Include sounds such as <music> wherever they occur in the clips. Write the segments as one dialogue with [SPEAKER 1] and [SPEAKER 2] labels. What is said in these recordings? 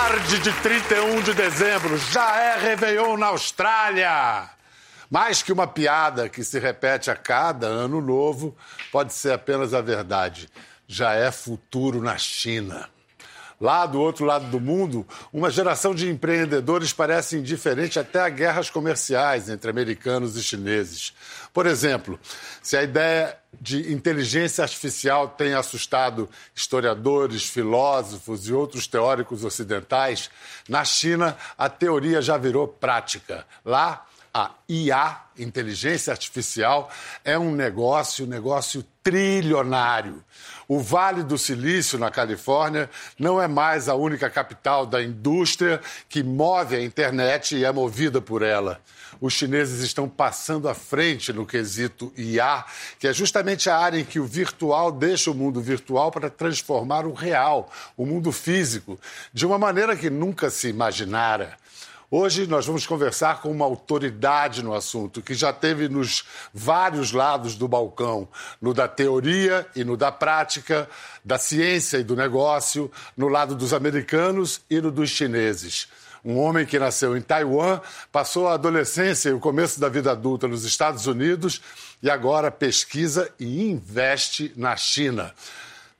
[SPEAKER 1] Tarde de 31 de dezembro, já é Réveillon na Austrália. Mais que uma piada que se repete a cada ano novo, pode ser apenas a verdade. Já é futuro na China. Lá do outro lado do mundo, uma geração de empreendedores parece indiferente até a guerras comerciais entre americanos e chineses. Por exemplo, se a ideia de inteligência artificial tem assustado historiadores, filósofos e outros teóricos ocidentais, na China a teoria já virou prática. Lá, a IA, inteligência artificial, é um negócio, um negócio trilionário. O Vale do Silício, na Califórnia, não é mais a única capital da indústria que move a internet e é movida por ela. Os chineses estão passando à frente no quesito IA, que é justamente a área em que o virtual deixa o mundo virtual para transformar o real, o mundo físico, de uma maneira que nunca se imaginara. Hoje nós vamos conversar com uma autoridade no assunto, que já teve nos vários lados do balcão, no da teoria e no da prática, da ciência e do negócio, no lado dos americanos e no dos chineses. Um homem que nasceu em Taiwan, passou a adolescência e o começo da vida adulta nos Estados Unidos e agora pesquisa e investe na China.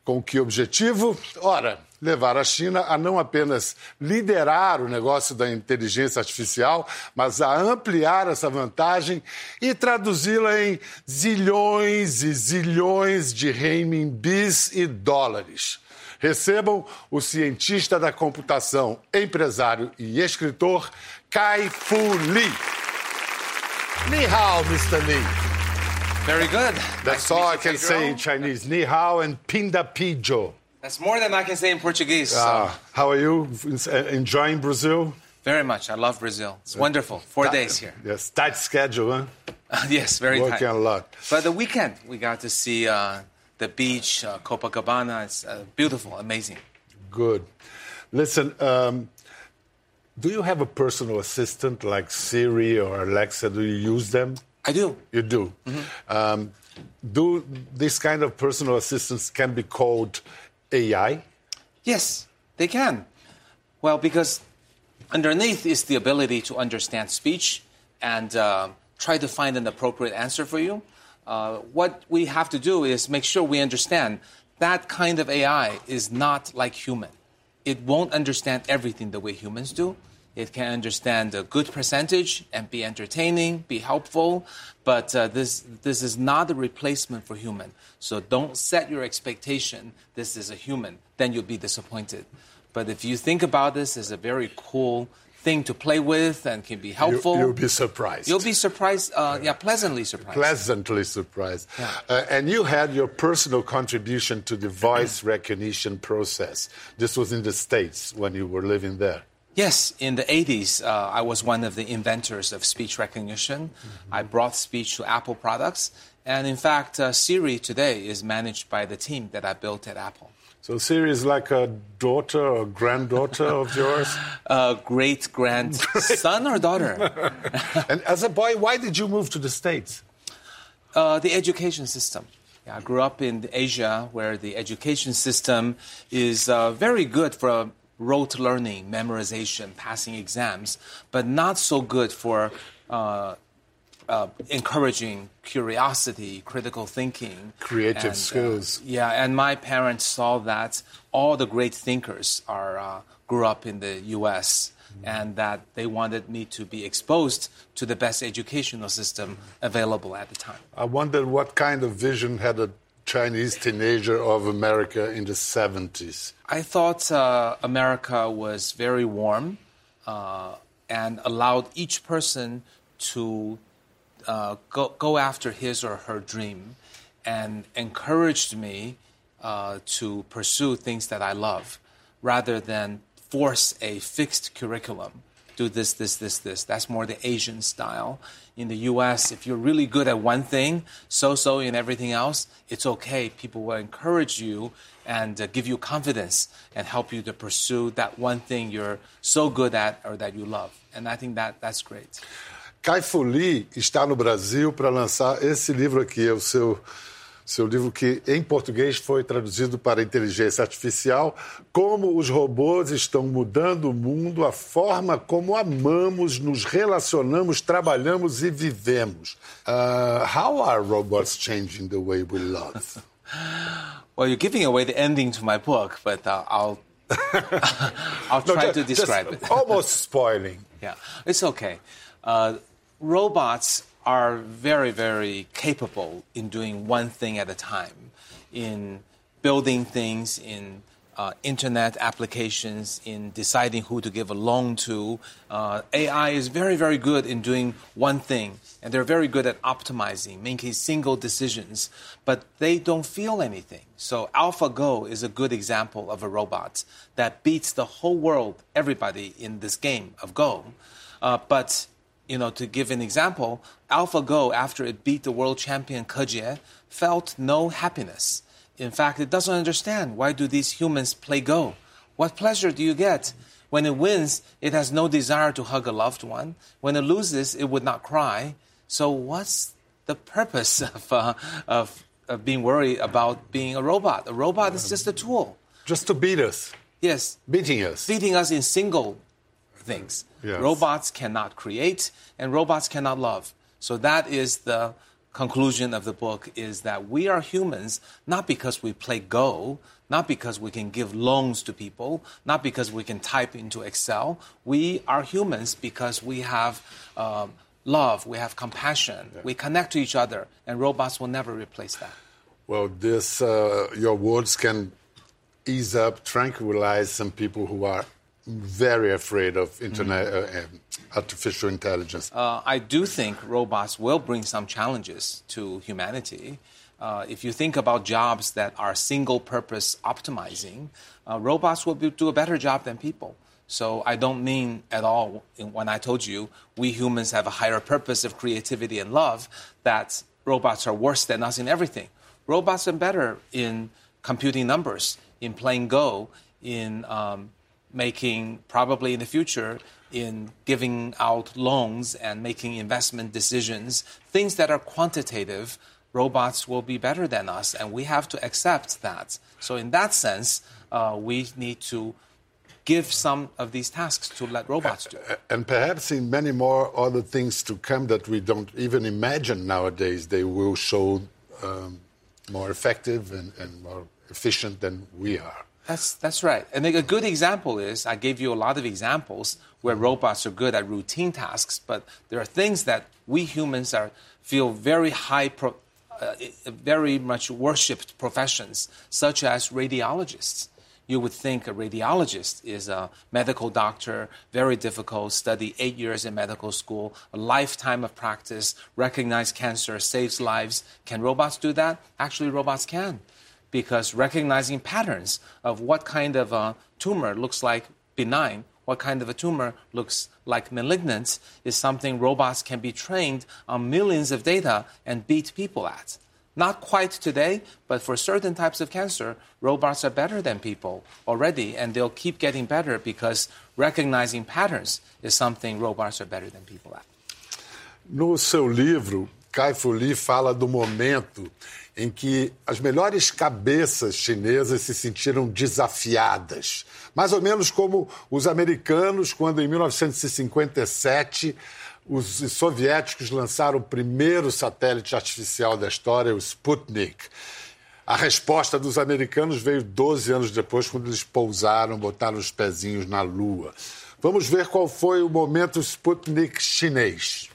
[SPEAKER 1] Com que objetivo? Ora, levar a China a não apenas liderar o negócio da inteligência artificial, mas a ampliar essa vantagem e traduzi-la em zilhões e zilhões de renminbis e dólares. Recebam o cientista da computação, empresário e escritor Kai Fu Lee. Ni hao, Mr. Lee.
[SPEAKER 2] Very good.
[SPEAKER 1] That's
[SPEAKER 2] Nice
[SPEAKER 1] all I can say in Chinese. Ni hao and pinda pijo.
[SPEAKER 2] That's more than I can say in Portuguese. so-
[SPEAKER 1] Ah, how are you? Enjoying Brazil?
[SPEAKER 2] Very much. I love Brazil. It's wonderful. Four days here.
[SPEAKER 1] Yes, tight schedule, huh? <laughs>
[SPEAKER 2] yes, very
[SPEAKER 1] Working
[SPEAKER 2] tight.
[SPEAKER 1] Working a lot.
[SPEAKER 2] But the weekend, we got to see uh, the beach, uh, Copacabana. It's uh, beautiful, amazing.
[SPEAKER 1] Good. Listen, um, do you have a personal assistant like Siri or Alexa? Do you use them?
[SPEAKER 2] I do.
[SPEAKER 1] You do. Um, do this kind of personal assistants can be called AI?
[SPEAKER 2] Yes, they can. Well, because underneath is the ability to understand speech and uh, try to find an appropriate answer for you. Uh, what we have to do is make sure we understand that kind of AI is not like human. It won't understand everything the way humans do. It can understand a good percentage and be entertaining, be helpful, but uh, this, this is not a replacement for human. So don't set your expectation this is a human, then you'll be disappointed. But if you think about this as a very cool thing to play with and can be helpful.
[SPEAKER 1] You, will be surprised.
[SPEAKER 2] you'll be surprised, uh, yeah, pleasantly surprised.
[SPEAKER 1] pleasantly surprised.
[SPEAKER 2] Yeah.
[SPEAKER 1] Uh, and you had your personal contribution to the voice <clears throat> recognition process. This was in the States when you were living there.
[SPEAKER 2] Yes, in the 80s, uh, I was one of the inventors of speech recognition. I brought speech to Apple products. And in fact, uh, Siri today is managed by the team that I built at Apple.
[SPEAKER 1] So Siri is like a daughter or granddaughter of yours. <laughs>
[SPEAKER 2] Uh, great grandson or daughter? <laughs>
[SPEAKER 1] And as a boy, why did you move to the States?
[SPEAKER 2] Uh, the education system. Yeah, I grew up in Asia where the education system is uh, very good for rote learning, memorization, passing exams, but not so good for uh, uh, encouraging curiosity, critical thinking,
[SPEAKER 1] Creative
[SPEAKER 2] and, uh,
[SPEAKER 1] skills.
[SPEAKER 2] yeah, and my parents saw that all the great thinkers are uh, grew up in the U.S. and that they wanted me to be exposed to the best educational system available at the time.
[SPEAKER 1] I wondered what kind of vision had a Chinese teenager of America in the 70s.
[SPEAKER 2] I thought uh, America was very warm uh, and allowed each person to uh, go, go after his or her dream and encouraged me uh, to pursue things that I love rather than force a fixed curriculum. Do this, this, this, this. That's more the Asian style. In the US, if you're really good at one thing, so so in everything else, it's okay. People will encourage you and uh, give you confidence and help you to pursue that one thing you're so good at or that you love. And I think that that's great.
[SPEAKER 1] Kai Fu Lee está no Brasil para lançar esse livro aqui, é o seu Seu livro que em português foi traduzido para inteligência artificial, como os robôs estão mudando o mundo, a forma como amamos, nos relacionamos, trabalhamos e vivemos. Uh, how are robots changing the way we love? <laughs>
[SPEAKER 2] Well, you're giving away the ending to my book, but uh, I'll <laughs> I'll try
[SPEAKER 1] no, just,
[SPEAKER 2] to describe it.
[SPEAKER 1] almost spoiling. <laughs>
[SPEAKER 2] Yeah, it's okay. Uh, robots are very, very capable in doing one thing at a time, in building things, in uh, internet applications, in deciding who to give a loan to. Uh, AI is very, very good in doing one thing, and they're very good at optimizing, making single decisions, but they don't feel anything. So, AlphaGo is a good example of a robot that beats the whole world, everybody in this game of Go. Uh, but you know, to give an example, AlphaGo, after it beat the world champion Ke Jie, felt no happiness. In fact, it doesn't understand why do these humans play Go? What pleasure do you get? When it wins, it has no desire to hug a loved one. When it loses, it would not cry. So what's the purpose <laughs> of, uh, of, of being worried about being a robot? A robot is just a tool.
[SPEAKER 1] Just to beat us.
[SPEAKER 2] Yes.
[SPEAKER 1] Beating us.
[SPEAKER 2] Beating us in single things.
[SPEAKER 1] Yes.
[SPEAKER 2] Robots cannot create and robots cannot love. So that is the conclusion of the book is that we are humans not because we play Go, not because we can give loans to people, not because we can type into Excel. We are humans because we have um, love, we have compassion, we connect to each other, and robots will never replace that.
[SPEAKER 1] Well, this uh, your words can ease up, tranquilize some people who are very afraid of internet, uh, um, artificial intelligence.
[SPEAKER 2] Uh, I do think robots will bring some challenges to humanity. Uh, if you think about jobs that are single purpose optimizing, uh, robots will be, do a better job than people. So I don't mean at all when I told you we humans have a higher purpose of creativity and love that robots are worse than us in everything. Robots are better in computing numbers, in playing Go, in um, making probably in the future in giving out loans and making investment decisions, things that are quantitative, robots will be better than us, and we have to accept that. So, in that sense, uh, we need to give some of these tasks to let robots do.
[SPEAKER 1] And perhaps in many more other things to come that we don't even imagine nowadays, they will show um, more effective and, and more efficient than we are.
[SPEAKER 2] That's, that's right. And a good example is I gave you a lot of examples where robots are good at routine tasks, but there are things that we humans are, feel very high, pro, uh, very much worshipped professions, such as radiologists. You would think a radiologist is a medical doctor, very difficult, study eight years in medical school, a lifetime of practice, recognize cancer, saves lives. Can robots do that? Actually, robots can because recognizing patterns of what kind of a tumor looks like benign, what kind of a tumor looks like malignant, is something robots can be trained on millions of data and beat people at. Not quite today, but for certain types of cancer, robots are better than people already, and they'll keep getting better because recognizing patterns is something robots are better than people at.
[SPEAKER 1] No seu livro, Kai Fu Lee fala do momento em que as melhores cabeças chinesas se sentiram desafiadas. Mais ou menos como os americanos, quando em 1957 os soviéticos lançaram o primeiro satélite artificial da história, o Sputnik. A resposta dos americanos veio 12 anos depois, quando eles pousaram, botaram os pezinhos na Lua. Vamos ver qual foi o momento Sputnik chinês.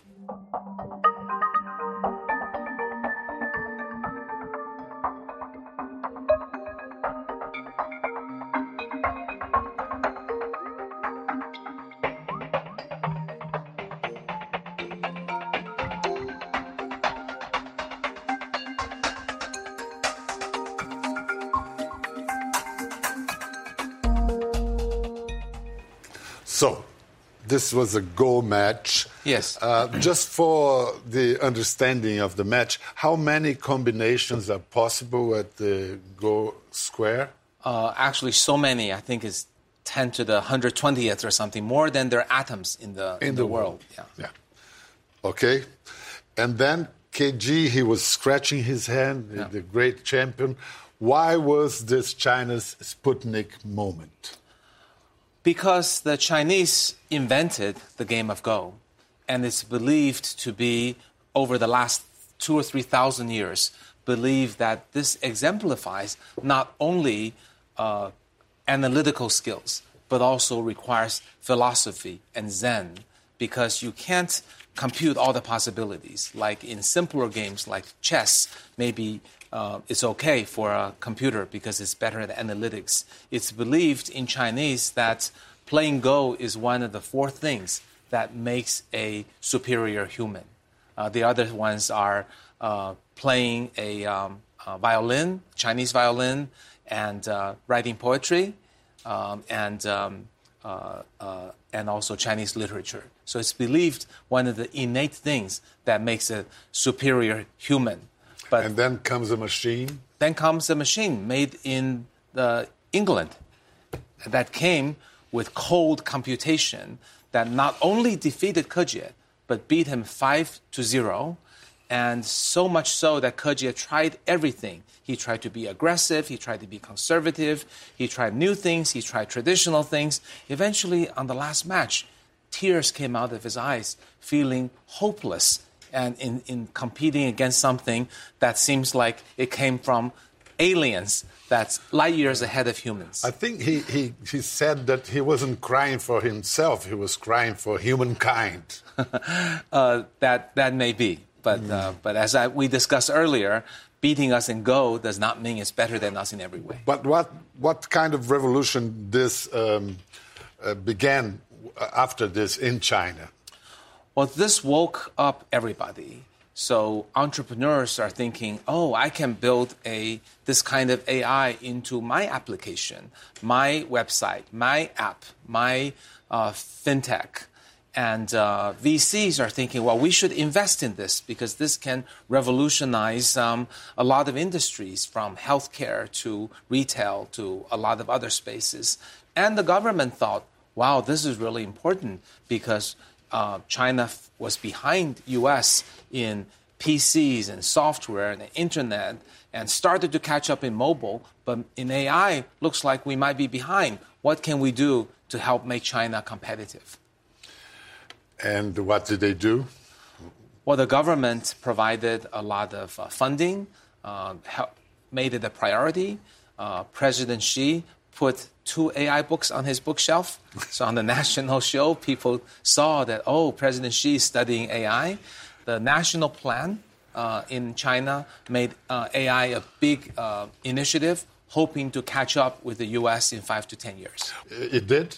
[SPEAKER 1] This was a Go match.
[SPEAKER 2] Yes.
[SPEAKER 1] Uh, just for the understanding of the match, how many combinations are possible at the Go square?
[SPEAKER 2] Uh, actually, so many. I think it's 10 to the 120th or something, more than there are atoms in the, in, the, world. Yeah.
[SPEAKER 1] Yeah. Okay. And then Ke Jie, he was scratching his hand, yeah. the great champion. Why was this China's Sputnik moment?
[SPEAKER 2] Because the Chinese invented the game of Go, and it's believed to be over the last two or three thousand years, believe that this exemplifies not only uh, analytical skills, but also requires philosophy and Zen, because you can't compute all the possibilities. Like in simpler games like chess, maybe uh, it's okay for a computer because it's better at analytics. It's believed in Chinese that playing Go is one of the four things that makes a superior human. Uh, the other ones are uh, playing a, um, a, violin, Chinese violin, and uh, writing poetry, um, and um, uh, uh, and also Chinese literature. So it's believed one of the innate things that makes a superior human.
[SPEAKER 1] But and then comes a machine.
[SPEAKER 2] Then comes a machine made in uh, England that came with cold computation that not only defeated Ke Jie, but beat him five to zero and so much so that Ke Jie tried everything. He tried to be aggressive, he tried to be conservative, he tried new things, he tried traditional things. Eventually, on the last match, tears came out of his eyes, feeling hopeless and in, in competing against something that seems like it came from aliens that's light years ahead of humans.
[SPEAKER 1] I think he, he, he said that he wasn't crying for himself, he was crying for humankind. <laughs>
[SPEAKER 2] uh, that, that may be. But, mm. uh, but as I, we discussed earlier, beating us in Go does not mean it's better than us in every way.
[SPEAKER 1] But what, what kind of revolution this um, uh, began after this in China?
[SPEAKER 2] Well, this woke up everybody. So entrepreneurs are thinking, oh, I can build a this kind of AI into my application, my website, my app, my uh, fintech. And uh, VCs are thinking, well, we should invest in this because this can revolutionize um, a lot of industries from healthcare to retail to a lot of other spaces. And the government thought, wow, this is really important because uh, China f- was behind US in PCs and software and the internet and started to catch up in mobile. But in AI, looks like we might be behind. What can we do to help make China competitive?
[SPEAKER 1] And what did they do?
[SPEAKER 2] Well, the government provided a lot of uh, funding, uh, help, made it a priority. Uh, President Xi put two AI books on his bookshelf. so on the <laughs> national show, people saw that, oh, President Xi is studying AI. The national plan uh, in China made uh, AI a big uh, initiative, hoping to catch up with the US in five to 10 years.
[SPEAKER 1] It did?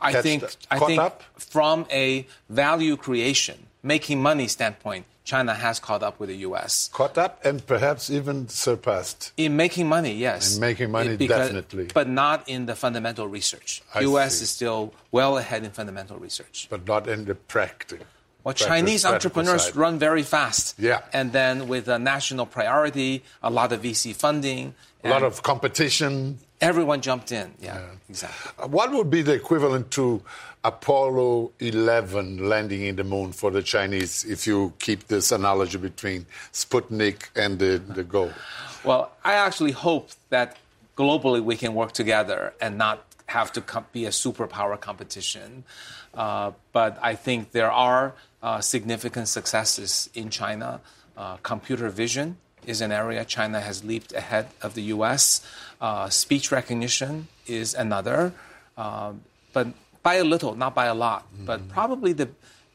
[SPEAKER 2] I think, I think up? from a value creation, making money standpoint, China has caught up with the U.S.
[SPEAKER 1] Caught up and perhaps even surpassed.
[SPEAKER 2] In making money, yes.
[SPEAKER 1] In making money, because, definitely.
[SPEAKER 2] But not in the fundamental research. I U.S. see. is still well ahead in fundamental research.
[SPEAKER 1] But not in the practice.
[SPEAKER 2] Well, Chinese entrepreneurs side. run very fast.
[SPEAKER 1] Yeah.
[SPEAKER 2] And then with a national priority, a lot of VC funding.
[SPEAKER 1] A lot of competition.
[SPEAKER 2] Everyone jumped in. Yeah, yeah. exactly.
[SPEAKER 1] What would be the equivalent to Apollo 11 landing in the moon for the Chinese if you keep this analogy between Sputnik and the, the Go?
[SPEAKER 2] Well, I actually hope that globally we can work together and not have to be a superpower competition. Uh, but I think there are uh, significant successes in China. Uh, computer vision is an area China has leaped ahead of the US. Uh, speech recognition is another, uh, but by a little, not by a lot. Mm-hmm. But probably the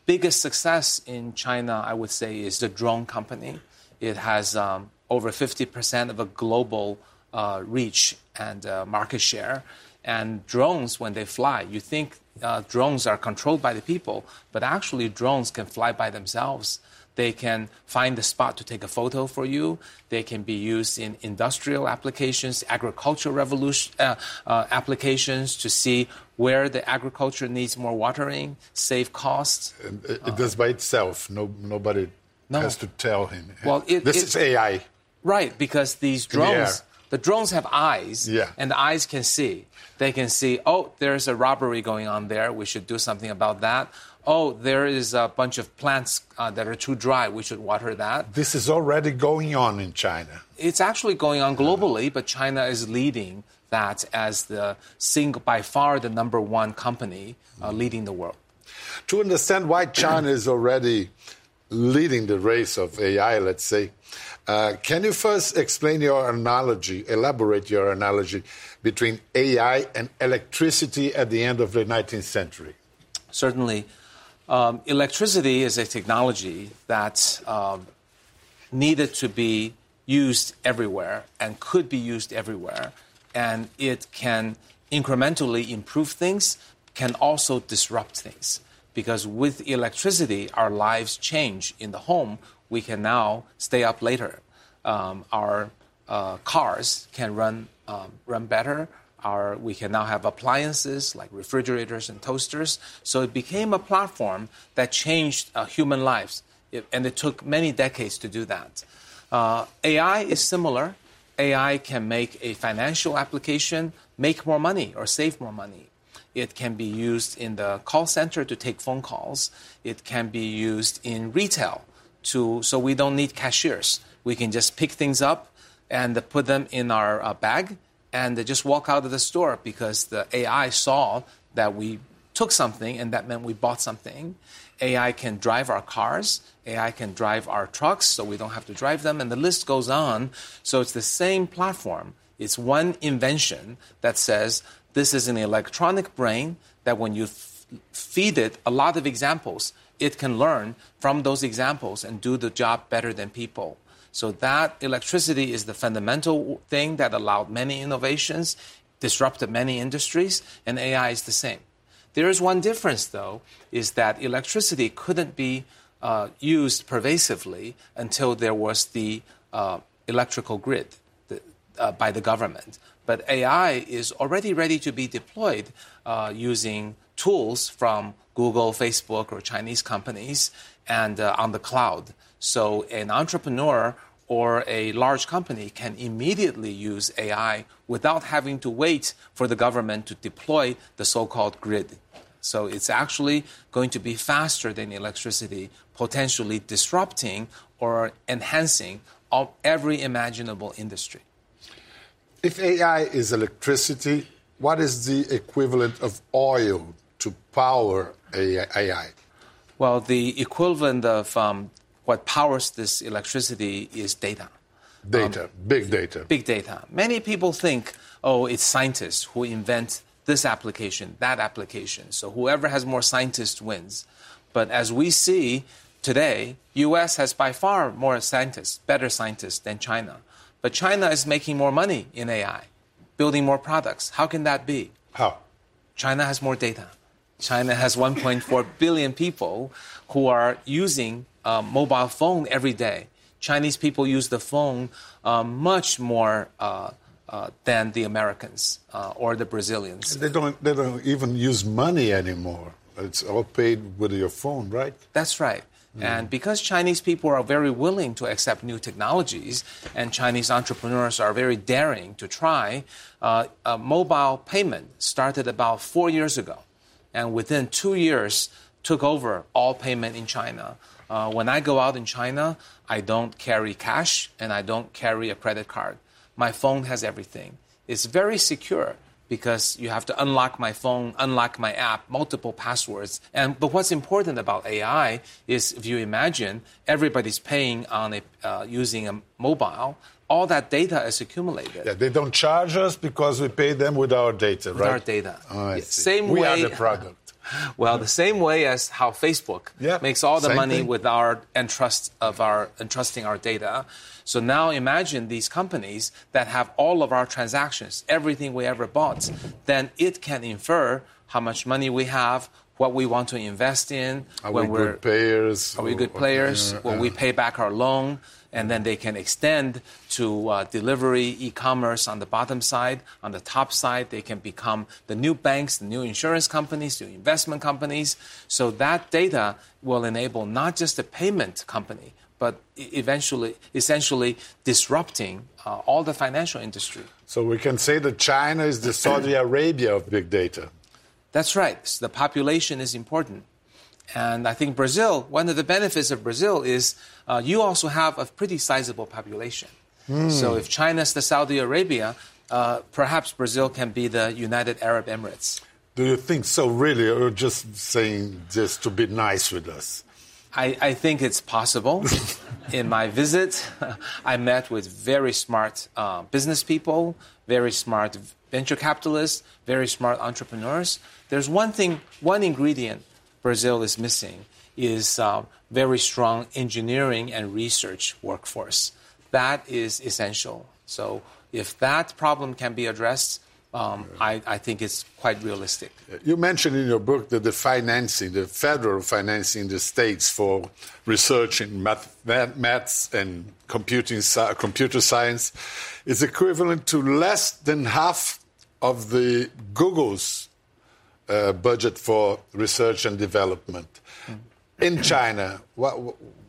[SPEAKER 2] biggest success in China, I would say, is the drone company. It has um, over 50% of a global uh, reach and uh, market share. And drones, when they fly, you think uh, drones are controlled by the people, but actually, drones can fly by themselves. They can find the spot to take a photo for you. They can be used in industrial applications, agricultural revolution uh, uh, applications to see where the agriculture needs more watering, save costs.
[SPEAKER 1] It, it does by itself. No, nobody no. has to tell him.
[SPEAKER 2] Well, it,
[SPEAKER 1] this
[SPEAKER 2] it,
[SPEAKER 1] is AI.
[SPEAKER 2] Right, because these drones, the, the, drones have eyes,
[SPEAKER 1] yeah.
[SPEAKER 2] and the eyes can see. They can see, oh, there's a robbery going on there. We should do something about that oh, there is a bunch of plants uh, that are too dry, we should water that.
[SPEAKER 1] This is already going on in China.
[SPEAKER 2] It's actually going on globally, but China is leading that as the single, by far the number one company uh, leading the world.
[SPEAKER 1] To understand why China is already leading the race of AI, let's say, uh, can you first explain your analogy, elaborate your analogy between AI and electricity at the end of the 19th century?
[SPEAKER 2] Certainly. Um, electricity is a technology that um, needed to be used everywhere and could be used everywhere. And it can incrementally improve things, can also disrupt things. Because with electricity, our lives change in the home. We can now stay up later. Um, our uh, cars can run, um, run better our, we can now have appliances like refrigerators and toasters. So it became a platform that changed uh, human lives. It, and it took many decades to do that. Uh, AI is similar. AI can make a financial application make more money or save more money. It can be used in the call center to take phone calls. It can be used in retail to so we don't need cashiers. We can just pick things up and put them in our uh, bag and just walk out of the store because the AI saw that we took something and that meant we bought something. AI can drive our cars, AI can drive our trucks so we don't have to drive them, and the list goes on. So it's the same platform. It's one invention that says this is an electronic brain that when you f- feed it a lot of examples, it can learn from those examples and do the job better than people. So that electricity is the fundamental thing that allowed many innovations, disrupted many industries, and AI is the same. There is one difference, though, is that electricity couldn't be uh, used pervasively until there was the uh, electrical grid the, uh, by the government. But AI is already ready to be deployed uh, using tools from Google, Facebook, or Chinese companies and uh, on the cloud. So an entrepreneur or a large company can immediately use AI without having to wait for the government to deploy the so called grid. So it's actually going to be faster than electricity, potentially disrupting or enhancing all, every imaginable industry.
[SPEAKER 1] If AI is electricity, what is the equivalent of oil to power AI?
[SPEAKER 2] Well, the equivalent of um, what powers this electricity is data.
[SPEAKER 1] Data, um, big data.
[SPEAKER 2] Big data. Many people think, oh, it's scientists who invent this application, that application. So whoever has more scientists wins. But as we see today, US has by far more scientists, better scientists than China. But China is making more money in AI, building more products. How can that be?
[SPEAKER 1] How?
[SPEAKER 2] China has more data. China has 1.4 billion people who are using uh, mobile phone every day. Chinese people use the phone uh, much more uh, uh than the Americans uh, or the Brazilians.
[SPEAKER 1] They don't, they don't even use money anymore. It's all paid with your phone, right?
[SPEAKER 2] That's right. Mm. And because Chinese people are very willing to accept new technologies, and Chinese entrepreneurs are very daring to try, uh, mobile payment started about four years ago. And within two years, took over all payment in China. Uh, when I go out in China, I don't carry cash and I don't carry a credit card. My phone has everything. It's very secure because you have to unlock my phone, unlock my app, multiple passwords. And but what's important about AI is if you imagine everybody's paying on a uh, using a mobile, all that data is accumulated.
[SPEAKER 1] Yeah, they don't charge us because we pay them with our data,
[SPEAKER 2] with
[SPEAKER 1] right?
[SPEAKER 2] Our data.
[SPEAKER 1] Oh,
[SPEAKER 2] same
[SPEAKER 1] we
[SPEAKER 2] way.
[SPEAKER 1] We are the product.
[SPEAKER 2] Well, the same way as how Facebook
[SPEAKER 1] yeah,
[SPEAKER 2] makes all the money
[SPEAKER 1] thing.
[SPEAKER 2] with our entrust of our entrusting our data. So now imagine these companies that have all of our transactions, everything we ever bought, then it can infer how much money we have, what we want to invest in.
[SPEAKER 1] Are
[SPEAKER 2] when
[SPEAKER 1] we
[SPEAKER 2] are
[SPEAKER 1] good players?
[SPEAKER 2] Are we good players? Uh, when we pay back our loan, and then they can extend to uh, delivery, e-commerce on the bottom side. On the top side, they can become the new banks, the new insurance companies, the investment companies. So that data will enable not just a payment company, but eventually, essentially disrupting uh, all the financial industry.
[SPEAKER 1] So we can say that China is the Saudi Arabia of big data.
[SPEAKER 2] That's right. So the population is important. And I think Brazil, one of the benefits of Brazil is uh, you also have a pretty sizable population. Mm. So if China's the Saudi Arabia, uh, perhaps Brazil can be the United Arab Emirates.
[SPEAKER 1] Do you think so, really, or just saying just to be nice with us?
[SPEAKER 2] I, I think it's possible. <laughs> In my visit, I met with very smart uh, business people, very smart venture capitalists, very smart entrepreneurs. There's one thing, one ingredient Brazil is missing is uh, very strong engineering and research workforce. That is essential. So if that problem can be addressed, um, I, I, think it's quite realistic.
[SPEAKER 1] You mentioned in your book that the financing, the federal financing in the states for research in math, maths and computing, computer science is equivalent to less than half of the Google's uh, budget for research and development. Mm. In China, what,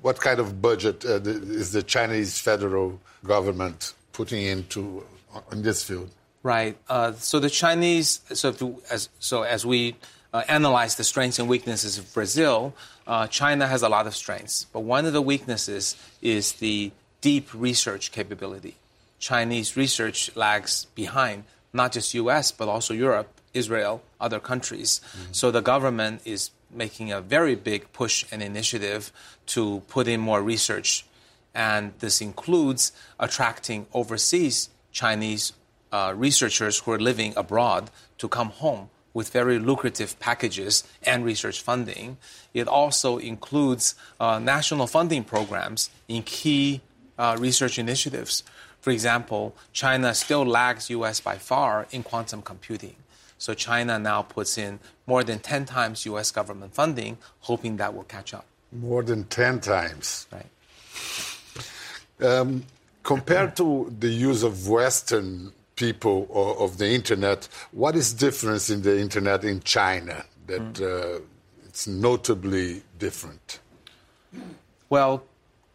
[SPEAKER 1] what kind of budget uh, is the Chinese federal government putting into in this field?
[SPEAKER 2] Right. Uh, so the Chinese, so as so as we uh, analyze the strengths and weaknesses of Brazil, uh, China has a lot of strengths, but one of the weaknesses is the deep research capability. Chinese research lags behind not just U.S. but also Europe, Israel, other countries. Mm-hmm. So the government is making a very big push and initiative to put in more research, and this includes attracting overseas Chinese uh, researchers who are living abroad to come home with very lucrative packages and research funding. It also includes uh, national funding programs in key uh, research initiatives. For example, China still lags US by far in quantum computing. So China now puts in more than 10 times US government funding, hoping that will catch up.
[SPEAKER 1] More than 10 times.
[SPEAKER 2] Right.
[SPEAKER 1] Um, compared to the use of Western people or of the internet, what is difference in the internet in China that mm. uh, it's notably different?
[SPEAKER 2] Well,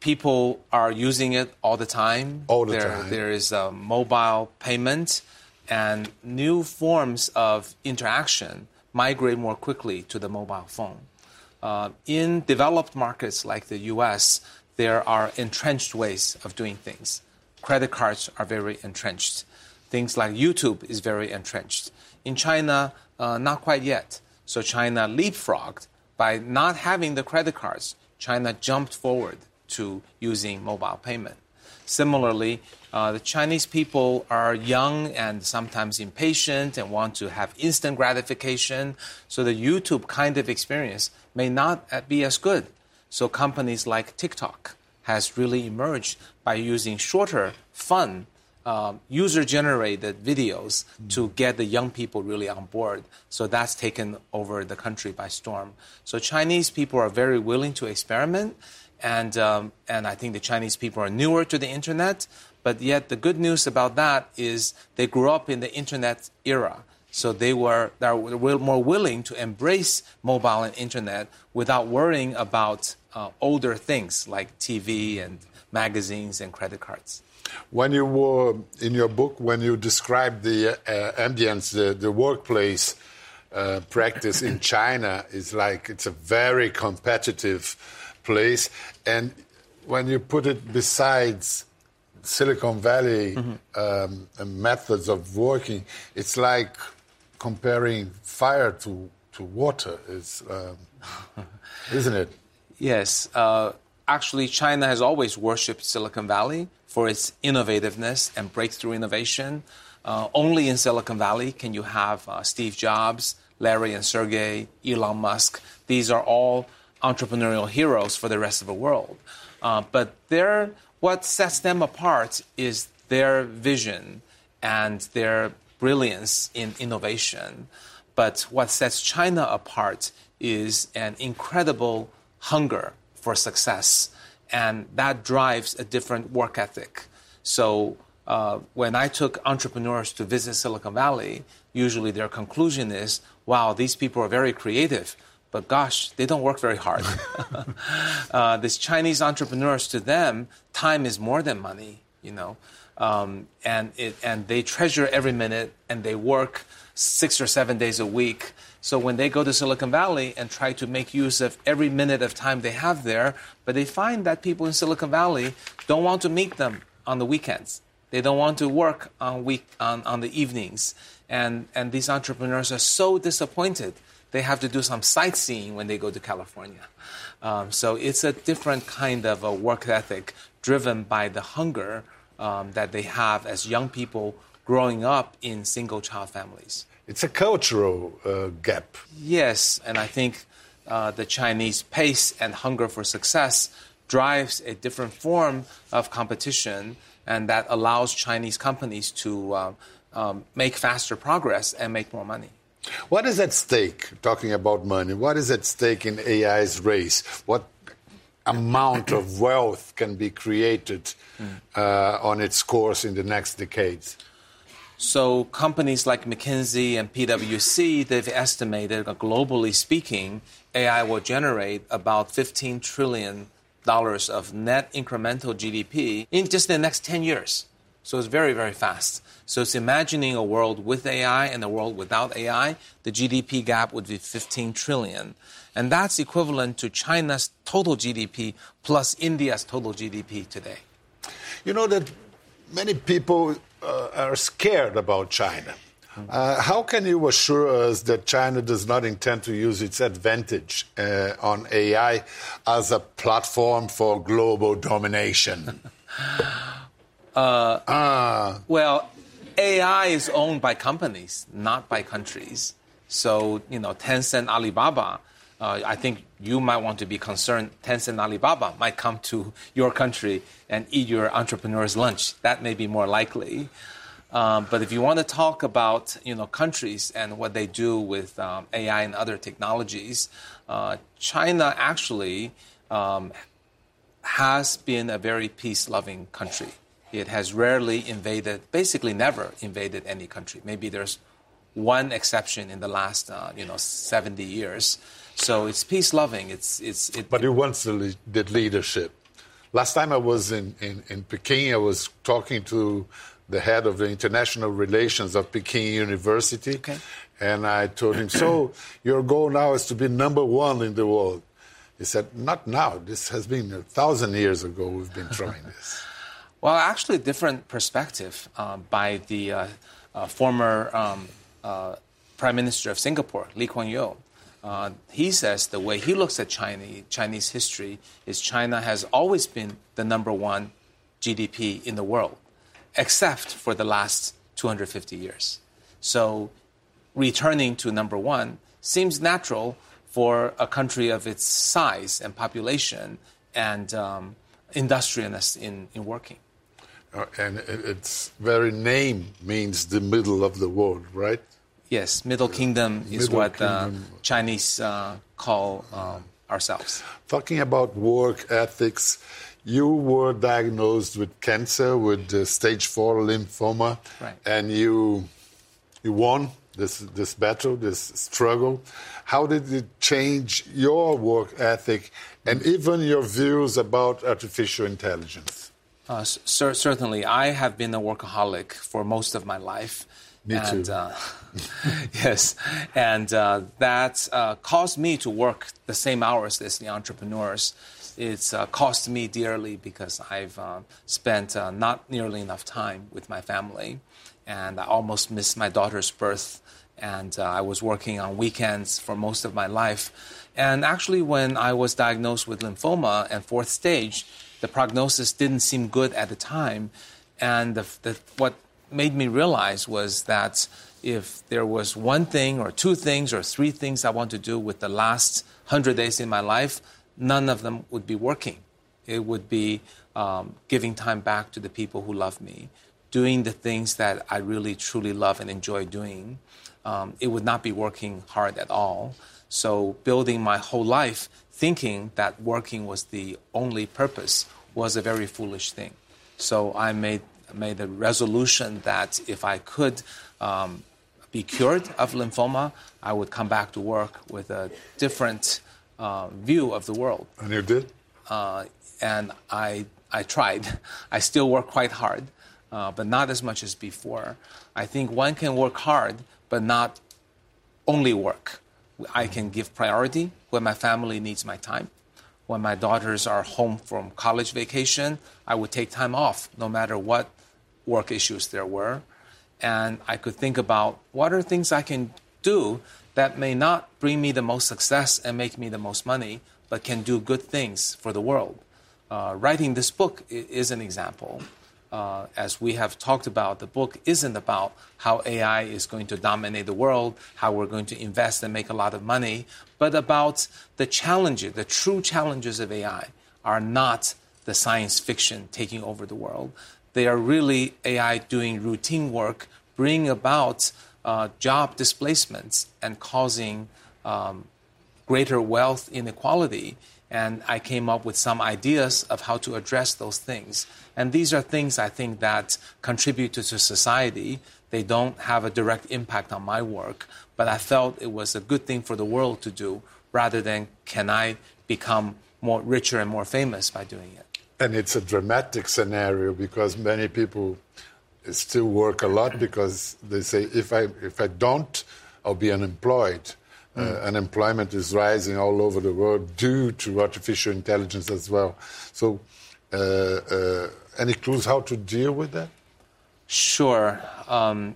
[SPEAKER 2] people are using it all the time.
[SPEAKER 1] All the
[SPEAKER 2] there,
[SPEAKER 1] time.
[SPEAKER 2] There is a mobile payment, and new forms of interaction migrate more quickly to the mobile phone. Uh, in developed markets like the US, there are entrenched ways of doing things. Credit cards are very entrenched things like YouTube is very entrenched. In China, uh, not quite yet. So China leapfrogged by not having the credit cards. China jumped forward to using mobile payment. Similarly, uh, the Chinese people are young and sometimes impatient and want to have instant gratification. So the YouTube kind of experience may not be as good. So companies like TikTok has really emerged by using shorter, fun um, user generated videos mm. to get the young people really on board. So that's taken over the country by storm. So Chinese people are very willing to experiment. And, um, and I think the Chinese people are newer to the internet. But yet, the good news about that is they grew up in the internet era. So they were, they were more willing to embrace mobile and internet without worrying about uh, older things like TV and magazines and credit cards.
[SPEAKER 1] When you were in your book, when you described the uh, ambience, the, the workplace uh, practice in China, is like it's a very competitive place. And when you put it besides Silicon Valley mm-hmm. um, methods of working, it's like comparing fire to, to water, is, um, <laughs> isn't it?
[SPEAKER 2] Yes. Uh, actually, China has always worshipped Silicon Valley for its innovativeness and breakthrough innovation. Uh, only in Silicon Valley can you have uh, Steve Jobs, Larry and Sergey, Elon Musk. These are all entrepreneurial heroes for the rest of the world. Uh, but what sets them apart is their vision and their brilliance in innovation. But what sets China apart is an incredible hunger for success and that drives a different work ethic. So uh, when I took entrepreneurs to visit Silicon Valley, usually their conclusion is, "Wow, these people are very creative." But gosh, they don't work very hard. <laughs> uh, these Chinese entrepreneurs, to them, time is more than money, you know, um, and it, and they treasure every minute and they work six or seven days a week. So when they go to Silicon Valley and try to make use of every minute of time they have there, but they find that people in Silicon Valley don't want to meet them on the weekends. They don't want to work on week on, on the evenings. And and these entrepreneurs are so disappointed. They have to do some sightseeing when they go to California. Um, so it's a different kind of a work ethic driven by the hunger um, that they have as young people growing up in single child families.
[SPEAKER 1] It's a cultural uh, gap.
[SPEAKER 2] Yes, and I think uh, the Chinese pace and hunger for success drives a different form of competition, and that allows Chinese companies to uh, um, make faster progress and make more money.
[SPEAKER 1] What is at stake, talking about money, what is at stake in AI's race? What amount of wealth can be created uh, on its course in the next decades?
[SPEAKER 2] So companies like McKinsey and PwC, they've estimated, globally speaking, AI will generate about 15 trillion dollars of net incremental GDP in just the next 10 years. So it's very, very fast. So it's imagining a world with AI and a world without AI. The GDP gap would be 15 trillion. And that's equivalent to China's total GDP plus India's total GDP today.
[SPEAKER 1] You know that many people uh, are scared about China. Uh, how can you assure us that China does not intend to use its advantage uh, on AI as a platform for global domination? <laughs>
[SPEAKER 2] Uh, ah. Well, AI is owned by companies, not by countries. So, you know, Tencent, Alibaba, uh, I think you might want to be concerned Tencent, Alibaba might come to your country and eat your entrepreneur's lunch. That may be more likely. Um, but if you want to talk about you know countries and what they do with um, AI and other technologies, uh, China actually um, has been a very peace-loving country. It has rarely invaded, basically never invaded any country. Maybe there's one exception in the last uh, you know 70 years. So it's peace-loving. It's it's.
[SPEAKER 1] It, but it wants the, the leadership. Last time I was in, in, in Peking, I was talking to the head of the international relations of Peking University. Okay. And I told him, So your goal now is to be number one in the world. He said, Not now. This has been a thousand years ago we've been trying this.
[SPEAKER 2] Well, actually, a different perspective uh, by the uh, uh, former um, uh, Prime Minister of Singapore, Lee Kuan Yew. Uh, he says the way he looks at Chinese, Chinese history is China has always been the number one GDP in the world except for the last 250 years. So returning to number one seems natural for a country of its size and population and um, industriousness in, in working.
[SPEAKER 1] Uh, and its very name means the middle of the world, right?
[SPEAKER 2] Yes, Middle Kingdom is middle what uh, Kingdom. Uh, Chinese uh, call um, ourselves.
[SPEAKER 1] Talking about work ethics, you were diagnosed with cancer, with uh, stage four lymphoma,
[SPEAKER 2] right.
[SPEAKER 1] and you you won this this battle, this struggle. How did it change your work ethic and even your views about artificial intelligence?
[SPEAKER 2] Uh, cer certainly, I have been a workaholic for most of my life.
[SPEAKER 1] Me and, too. Uh, <laughs> <laughs>
[SPEAKER 2] yes, and uh, that uh, caused me to work the same hours as the entrepreneurs it's uh, cost me dearly because I've uh, spent uh, not nearly enough time with my family, and I almost missed my daughter's birth. And uh, I was working on weekends for most of my life. And actually, when I was diagnosed with lymphoma and fourth stage, the prognosis didn't seem good at the time. And the, the, what made me realize was that if there was one thing or two things or three things I want to do with the last 100 days in my life, none of them would be working. It would be um, giving time back to the people who love me, doing the things that I really truly love and enjoy doing. Um, it would not be working hard at all. So, building my whole life thinking that working was the only purpose was a very foolish thing. So, I made, made a resolution that if I could um, be cured of lymphoma, I would come back to work with a different uh, view of the world.
[SPEAKER 1] And you did? Uh,
[SPEAKER 2] and I, I tried. <laughs> I still work quite hard, uh, but not as much as before. I think one can work hard, but not only work. I can give priority when my family needs my time. When my daughters are home from college vacation, I would take time off no matter what work issues there were. And I could think about what are things I can do that may not bring me the most success and make me the most money, but can do good things for the world. Uh, writing this book is an example. Uh, as we have talked about, the book isn't about how AI is going to dominate the world, how we're going to invest and make a lot of money, but about the challenges, the true challenges of AI are not the science fiction taking over the world. They are really AI doing routine work, bringing about uh, job displacements and causing um, greater wealth inequality. And I came up with some ideas of how to address those things. And these are things I think that contribute to society. They don't have a direct impact on my work, but I felt it was a good thing for the world to do rather than can I become more richer and more famous by doing it.
[SPEAKER 1] And it's a dramatic scenario because many people still work a lot because they say if I if I don't, I'll be unemployed. Uh, unemployment is rising all over the world due to artificial intelligence as well. So, uh, uh, any clues how to deal with that?
[SPEAKER 2] Sure. Um,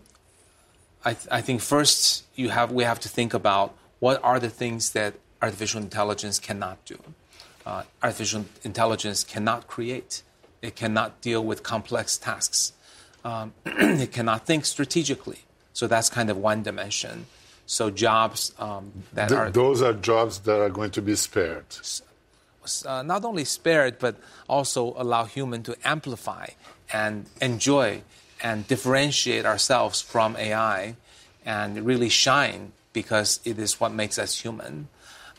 [SPEAKER 2] I, th- I think first you have we have to think about what are the things that artificial intelligence cannot do. Uh, artificial intelligence cannot create. It cannot deal with complex tasks um, <clears throat> it cannot think strategically. So that's kind of one dimension. So jobs um, that
[SPEAKER 1] Th-
[SPEAKER 2] are
[SPEAKER 1] those are jobs that are going to be spared.
[SPEAKER 2] Uh, not only spared, but also allow human to amplify and enjoy and differentiate ourselves from AI and really shine because it is what makes us human.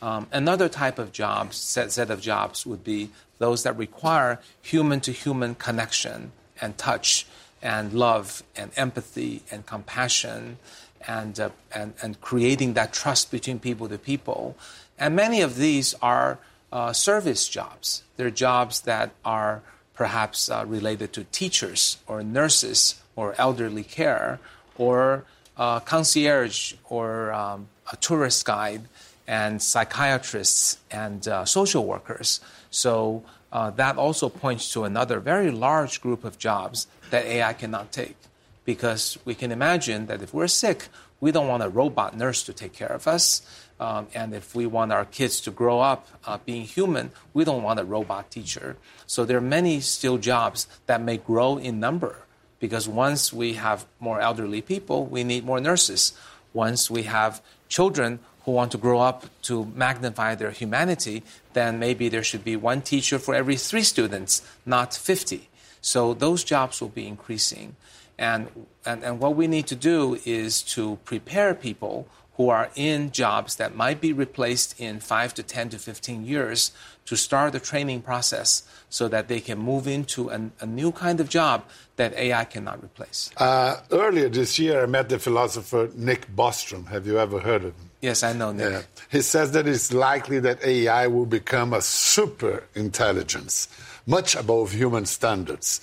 [SPEAKER 2] Um, another type of jobs, set, set of jobs, would be those that require human to human connection and touch and love and empathy and compassion and, uh, and, and creating that trust between people to people. And many of these are uh, service jobs. They're jobs that are perhaps uh, related to teachers or nurses or elderly care or uh, concierge or um, a tourist guide and psychiatrists and uh, social workers. So uh, that also points to another very large group of jobs that AI cannot take. Because we can imagine that if we're sick, we don't want a robot nurse to take care of us. Um, and if we want our kids to grow up uh, being human, we don't want a robot teacher. So there are many still jobs that may grow in number because once we have more elderly people, we need more nurses. Once we have children who want to grow up to magnify their humanity, then maybe there should be one teacher for every three students, not 50. So those jobs will be increasing. And, and, and what we need to do is to prepare people who are in jobs that might be replaced in 5 to 10 to 15 years to start the training process so that they can move into an, a new kind of job that AI cannot replace.
[SPEAKER 1] Uh, earlier this year, I met the philosopher Nick Bostrom. Have you ever heard of him?
[SPEAKER 2] Yes, I know Nick. Yeah.
[SPEAKER 1] He says that it's likely that AI will become a super intelligence much above human standards.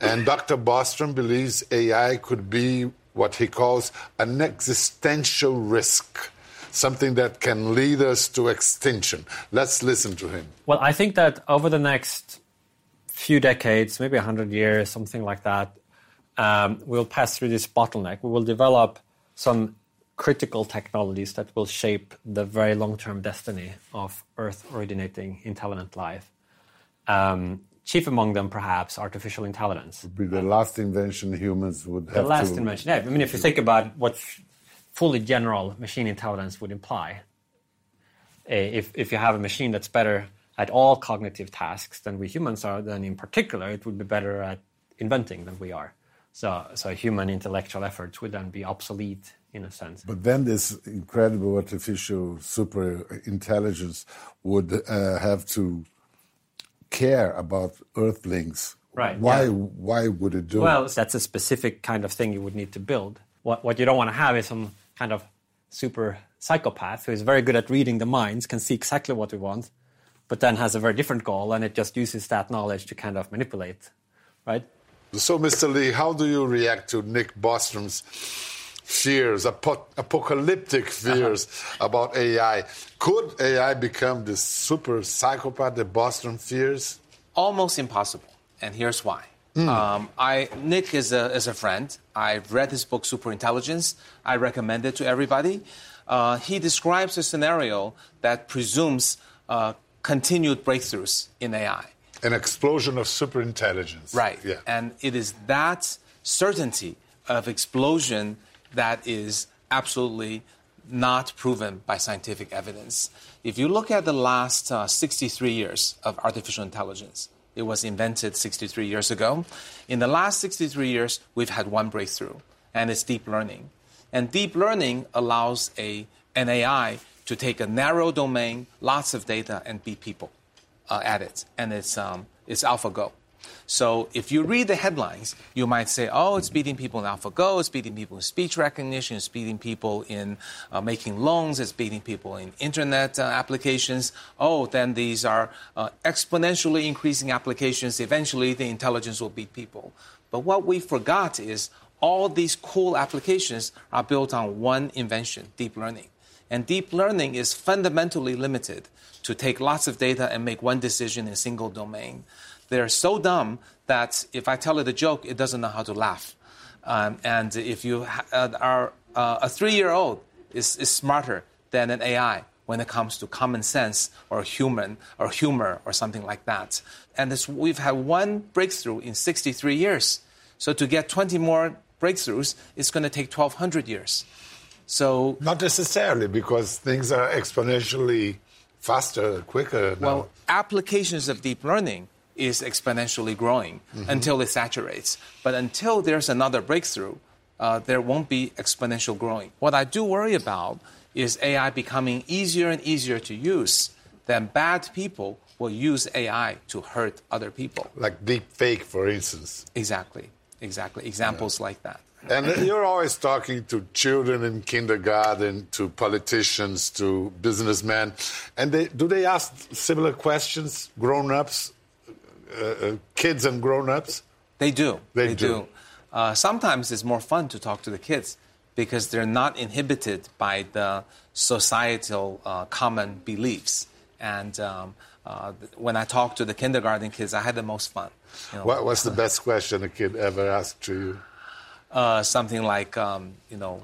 [SPEAKER 1] And Dr. Bostrom believes AI could be what he calls an existential risk, something that can lead us to extinction. Let's listen to him.
[SPEAKER 3] Well, I think that over the next few decades, maybe 100 years, something like that, um, we'll pass through this bottleneck. We will develop some critical technologies that will shape the very long term destiny of Earth originating intelligent life. Um, chief among them, perhaps, artificial intelligence.
[SPEAKER 1] Would be the last invention humans would have.
[SPEAKER 3] The last
[SPEAKER 1] to...
[SPEAKER 3] invention. Yeah, I mean, if you think about what fully general machine intelligence would imply, eh, if if you have a machine that's better at all cognitive tasks than we humans are, then in particular, it would be better at inventing than we are. So, so human intellectual efforts would then be obsolete in a sense.
[SPEAKER 1] But then this incredible artificial super intelligence would uh, have to care about Earthlings.
[SPEAKER 3] Right.
[SPEAKER 1] Why? Yeah. Why would it do?
[SPEAKER 3] Well, that's a specific kind of thing you would need to build. What what you don't want to have is some kind of super psychopath who is very good at reading the minds, can see exactly what we want, but then has a very different goal, and it just uses that knowledge to kind of manipulate, right?
[SPEAKER 1] So, Mr. Lee, how do you react to Nick Bostrom's fears, apo- apocalyptic fears uh-huh. about AI. Could AI become the super psychopath that Bostrom fears?
[SPEAKER 2] Almost impossible, and here's why. Mm. Um, I, Nick is a, is a friend. I've read his book, Superintelligence. I recommend it to everybody. Uh, he describes a scenario that presumes uh, continued breakthroughs in AI.
[SPEAKER 1] An explosion of superintelligence.
[SPEAKER 2] Right. Yeah. And it is that certainty of explosion that is absolutely not proven by scientific evidence. If you look at the last uh, 63 years of artificial intelligence, it was invented 63 years ago. In the last 63 years, we've had one breakthrough, and it's deep learning. And deep learning allows a, an AI to take a narrow domain, lots of data, and beat people uh, at it. And it's, um, it's AlphaGo. So if you read the headlines, you might say, oh, it's beating people in AlphaGo, it's beating people in speech recognition, it's beating people in uh, making loans, it's beating people in internet uh, applications. Oh, then these are uh, exponentially increasing applications. Eventually, the intelligence will beat people. But what we forgot is all these cool applications are built on one invention, deep learning. And deep learning is fundamentally limited to take lots of data and make one decision in a single domain. They're so dumb that if I tell it a joke, it doesn't know how to laugh. Um, and if you uh, are uh, a three-year-old is, is smarter than an AI when it comes to common sense or human or humor or something like that. And this, we've had one breakthrough in 63 years. So to get 20 more breakthroughs, it's going to take 1,200 years. So
[SPEAKER 1] not necessarily because things are exponentially faster, quicker. Now.
[SPEAKER 2] Well, applications of deep learning is exponentially growing mm-hmm. until it saturates. But until there's another breakthrough, uh, there won't be exponential growing. What I do worry about is AI becoming easier and easier to use. Then bad people will use AI to hurt other people.
[SPEAKER 1] Like deep fake, for instance.
[SPEAKER 2] Exactly, exactly. Examples yeah. like that.
[SPEAKER 1] And <laughs> you're always talking to children in kindergarten, to politicians, to businessmen. And they, do they ask similar questions, grown ups, uh, uh, kids and grown-ups?
[SPEAKER 2] They do.
[SPEAKER 1] They,
[SPEAKER 2] they
[SPEAKER 1] do.
[SPEAKER 2] do. Uh, sometimes it's more fun to talk to the kids because they're not inhibited by the societal uh, common beliefs. And um, uh, when I talk to the kindergarten kids, I had the most fun.
[SPEAKER 1] You know. what, what's the <laughs> best question a kid ever asked to you?
[SPEAKER 2] Uh, something like, um, you know,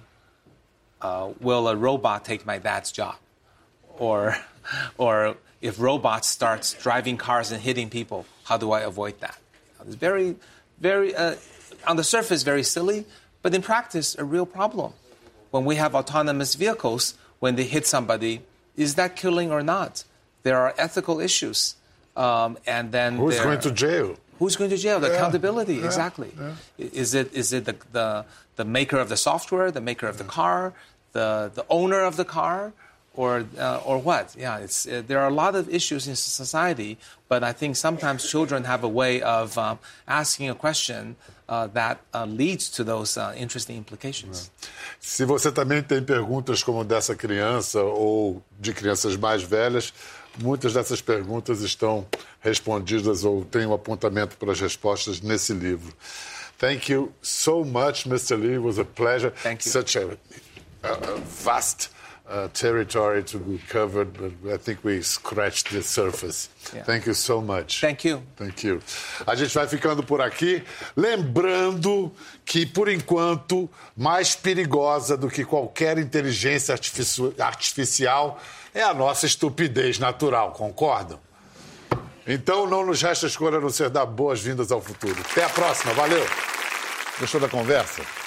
[SPEAKER 2] will a robot take my dad's job? Or, <laughs> or if robots start driving cars and hitting people, how do I avoid that? It's very, very, uh, on the surface, very silly, but in practice, a real problem. When we have autonomous vehicles, when they hit somebody, is that killing or not? There are ethical issues. Um, and then
[SPEAKER 1] who's going to jail?
[SPEAKER 2] Who's going to jail? The yeah, accountability, yeah, exactly. Yeah. Is it is it the, the the maker of the software, the maker of the car, the the owner of the car? Or uh, or what? Yeah, it's uh, there are a lot of issues in society, but I think sometimes children have a way of um, asking a question uh, that uh, leads to those uh, interesting implications.
[SPEAKER 1] Se você também tem perguntas como dessa criança ou de crianças mais velhas, muitas dessas perguntas estão respondidas ou tem um apontamento para as respostas nesse livro. Thank you so much, Mr. Lee. It was a pleasure.
[SPEAKER 2] Thank you.
[SPEAKER 1] Such a, a, a vast uh, territory to be covered, but I think we scratched the surface. Yeah. Thank you so much.
[SPEAKER 2] Thank you.
[SPEAKER 1] Thank you. A gente vai ficando por aqui, lembrando que, por enquanto, mais perigosa do que qualquer inteligência artificial é a nossa estupidez natural, concordam? Então não nos resta escolha a não ser dar boas-vindas ao futuro. Até a próxima, valeu! Gostou da conversa?